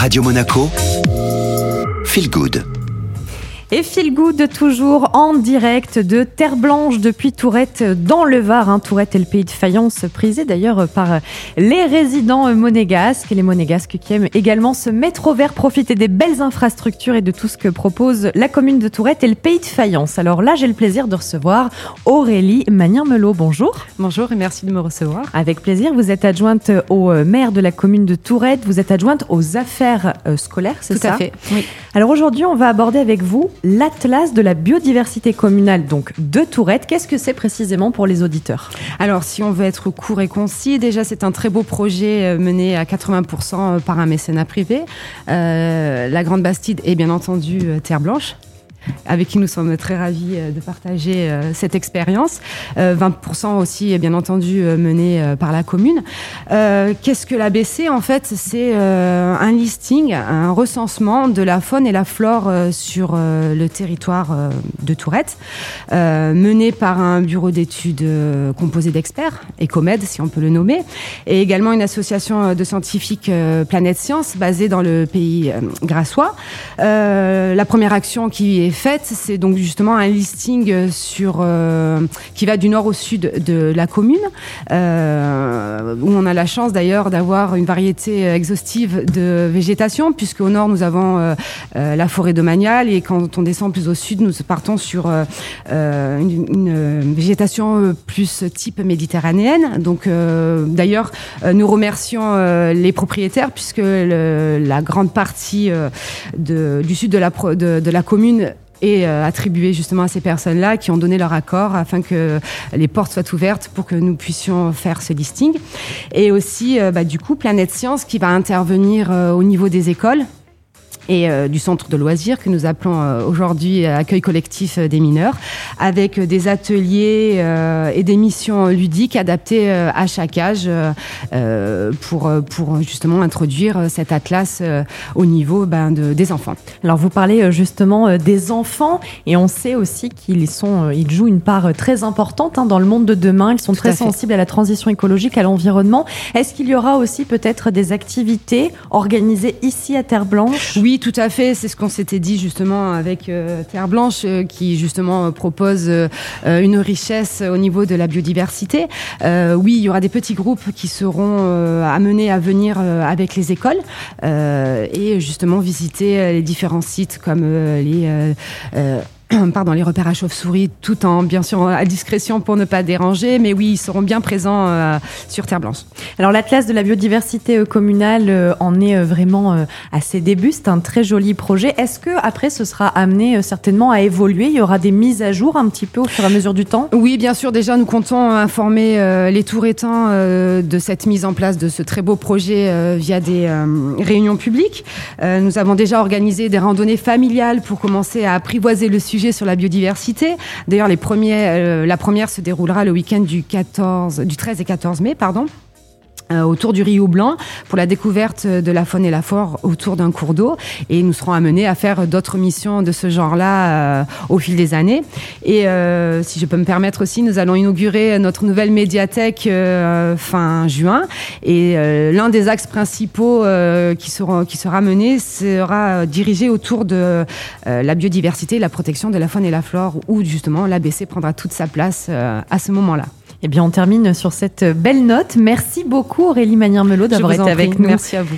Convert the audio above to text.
Radio Monaco, Feel Good. Et Feel Good toujours en direct de Terre Blanche depuis Tourette dans le Var. Hein. Tourette est le pays de faïence prisé d'ailleurs par les résidents monégasques et les monégasques qui aiment également se mettre au vert, profiter des belles infrastructures et de tout ce que propose la commune de Tourette et le pays de faïence. Alors là, j'ai le plaisir de recevoir Aurélie Magnin-Melot. Bonjour. Bonjour et merci de me recevoir. Avec plaisir. Vous êtes adjointe au maire de la commune de Tourette. Vous êtes adjointe aux affaires euh, scolaires, c'est ça Tout à fait. Oui. Alors aujourd'hui, on va aborder avec vous l'Atlas de la biodiversité communale donc de Tourette. Qu'est-ce que c'est précisément pour les auditeurs? Alors, si on veut être court et concis, déjà, c'est un très beau projet euh, mené à 80% par un mécénat privé. Euh, la Grande Bastide est bien entendu euh, Terre Blanche avec qui nous sommes très ravis euh, de partager euh, cette expérience. 20% euh, aussi, bien entendu, mené par la commune. Qu'est-ce que l'ABC En fait, c'est un listing, un recensement de la faune et la flore sur le territoire de Tourette, mené par un bureau d'études composé d'experts, Ecomed, si on peut le nommer, et également une association de scientifiques Planète Science, basée dans le pays grassois. la première action qui est fait, c'est donc justement un listing euh, sur euh, qui va du nord au sud de la commune, euh, où on a la chance d'ailleurs d'avoir une variété exhaustive de végétation, puisque au nord nous avons la forêt de Manial et quand on descend plus au sud, nous partons sur une, une, végétation plus type méditerranéenne. Donc d'ailleurs, nous remercions les propriétaires puisque le, la grande partie de, du sud de la, de, de la commune et euh, attribué justement à ces personnes-là qui ont donné leur accord afin que les portes soient ouvertes pour que nous puissions faire ce listing. Et aussi, euh, bah, du coup, Planète Science qui va intervenir euh, au niveau des écoles et euh, du centre de loisirs que nous appelons euh, aujourd'hui accueil collectif euh, des mineurs, avec des ateliers et des missions ludiques adaptées à chaque âge pour, pour justement introduire cet atlas au niveau ben, de, des enfants. Alors vous parlez justement des enfants et on sait aussi qu'ils sont, ils jouent une part très importante hein, dans le monde de demain. Ils sont Tout très à sensibles à la transition écologique, à l'environnement. Est-ce qu'il y aura aussi peut-être des activités organisées ici à Terre Blanche Oui, tout à fait. C'est ce qu'on s'était dit justement avec euh, Terre Blanche, euh, qui justement euh, propose une richesse au niveau de la biodiversité. Oui, il y aura des petits groupes qui seront amenés à venir avec les écoles et justement visiter les différents sites comme les pardon, les repères à chauve-souris, tout en bien sûr à discrétion pour ne pas déranger, mais oui, ils seront bien présents euh, sur Terre Blanche. Alors l'Atlas de la biodiversité euh, communale euh, en est euh, vraiment euh, à ses débuts. C'est un très joli projet. Est-ce que après ce sera amené euh, certainement à évoluer? Il y aura des mises à jour un petit peu au fur et à mesure du temps? Oui, bien sûr. Déjà, nous comptons informer euh, les Touretans euh, de cette mise en place de ce très beau projet euh, via des euh, réunions publiques. Euh, nous avons déjà organisé des randonnées familiales pour commencer à apprivoiser le sujet sur la biodiversité. D'ailleurs, les premiers, euh, la première se déroulera le week-end du 14, du 13 et 14 mai, pardon. Euh, autour du Rio Blanc pour la découverte de la faune et la flore autour d'un cours d'eau. Et nous serons amenés à faire d'autres missions de ce genre-là euh, au fil des années. Et euh, si je peux me permettre aussi nous allons inaugurer notre nouvelle médiathèque euh, fin juin. Et euh, l'un des axes principaux euh, qui seront qui sera mené sera dirigé autour de la biodiversité la protection de la faune et la flore où justement l'ABC prendra toute sa place à ce moment-là. Eh bien, on termine sur cette belle note. Merci beaucoup Aurélie Manière-Melot d'avoir été avec prie. nous. Merci à vous.